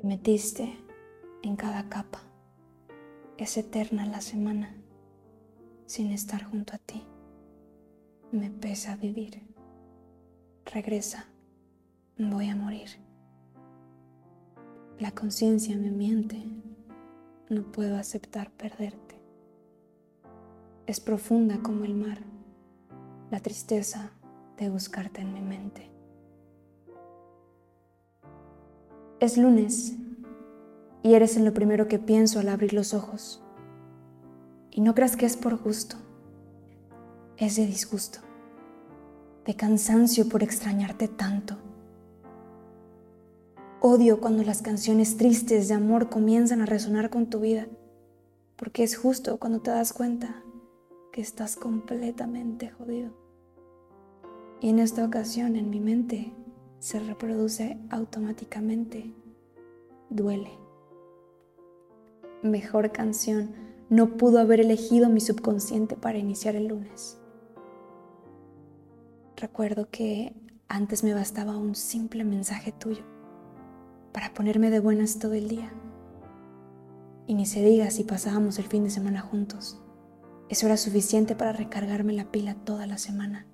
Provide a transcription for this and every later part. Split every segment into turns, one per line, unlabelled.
Te metiste en cada capa. Es eterna la semana sin estar junto a ti. Me pesa vivir. Regresa, voy a morir. La conciencia me miente. No puedo aceptar perderte. Es profunda como el mar, la tristeza de buscarte en mi mente. Es lunes y eres en lo primero que pienso al abrir los ojos. Y no creas que es por gusto, es de disgusto, de cansancio por extrañarte tanto Odio cuando las canciones tristes de amor comienzan a resonar con tu vida, porque es justo cuando te das cuenta que estás completamente jodido. Y en esta ocasión en mi mente se reproduce automáticamente. Duele. Mejor canción no pudo haber elegido mi subconsciente para iniciar el lunes. Recuerdo que antes me bastaba un simple mensaje tuyo para ponerme de buenas todo el día. Y ni se diga si pasábamos el fin de semana juntos. Eso era suficiente para recargarme la pila toda la semana.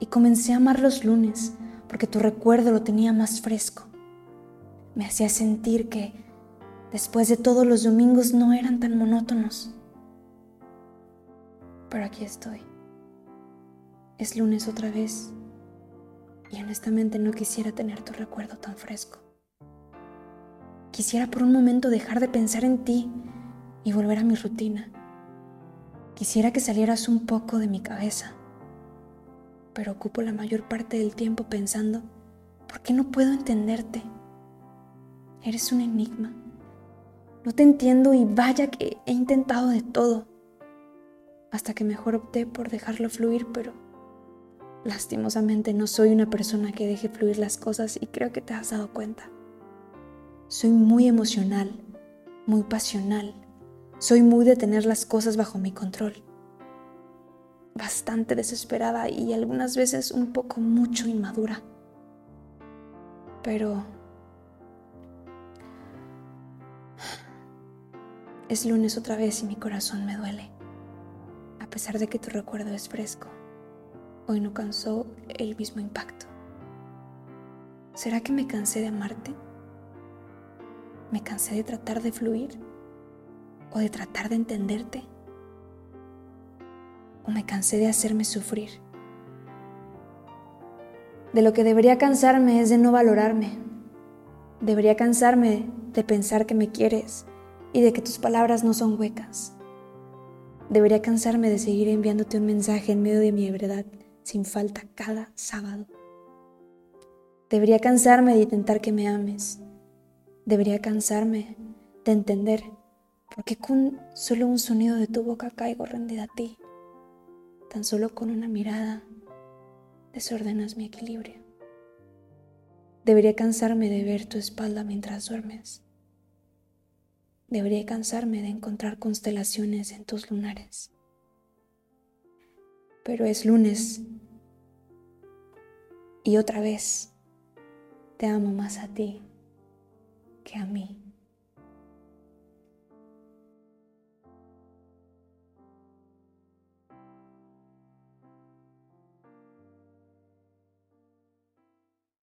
Y comencé a amar los lunes porque tu recuerdo lo tenía más fresco. Me hacía sentir que después de todos los domingos no eran tan monótonos. Pero aquí estoy. Es lunes otra vez y honestamente no quisiera tener tu recuerdo tan fresco. Quisiera por un momento dejar de pensar en ti y volver a mi rutina. Quisiera que salieras un poco de mi cabeza, pero ocupo la mayor parte del tiempo pensando, ¿por qué no puedo entenderte? Eres un enigma. No te entiendo y vaya que he intentado de todo, hasta que mejor opté por dejarlo fluir, pero Lastimosamente no soy una persona que deje fluir las cosas y creo que te has dado cuenta. Soy muy emocional, muy pasional. Soy muy de tener las cosas bajo mi control. Bastante desesperada y algunas veces un poco mucho inmadura. Pero... Es lunes otra vez y mi corazón me duele, a pesar de que tu recuerdo es fresco hoy no causó el mismo impacto. ¿Será que me cansé de amarte? ¿Me cansé de tratar de fluir? ¿O de tratar de entenderte? ¿O me cansé de hacerme sufrir? De lo que debería cansarme es de no valorarme. Debería cansarme de pensar que me quieres y de que tus palabras no son huecas. Debería cansarme de seguir enviándote un mensaje en medio de mi ebriedad sin falta cada sábado. Debería cansarme de intentar que me ames. Debería cansarme de entender por qué con solo un sonido de tu boca caigo rendida a ti. Tan solo con una mirada desordenas mi equilibrio. Debería cansarme de ver tu espalda mientras duermes. Debería cansarme de encontrar constelaciones en tus lunares. Pero es lunes y otra vez te amo más a ti que a mí.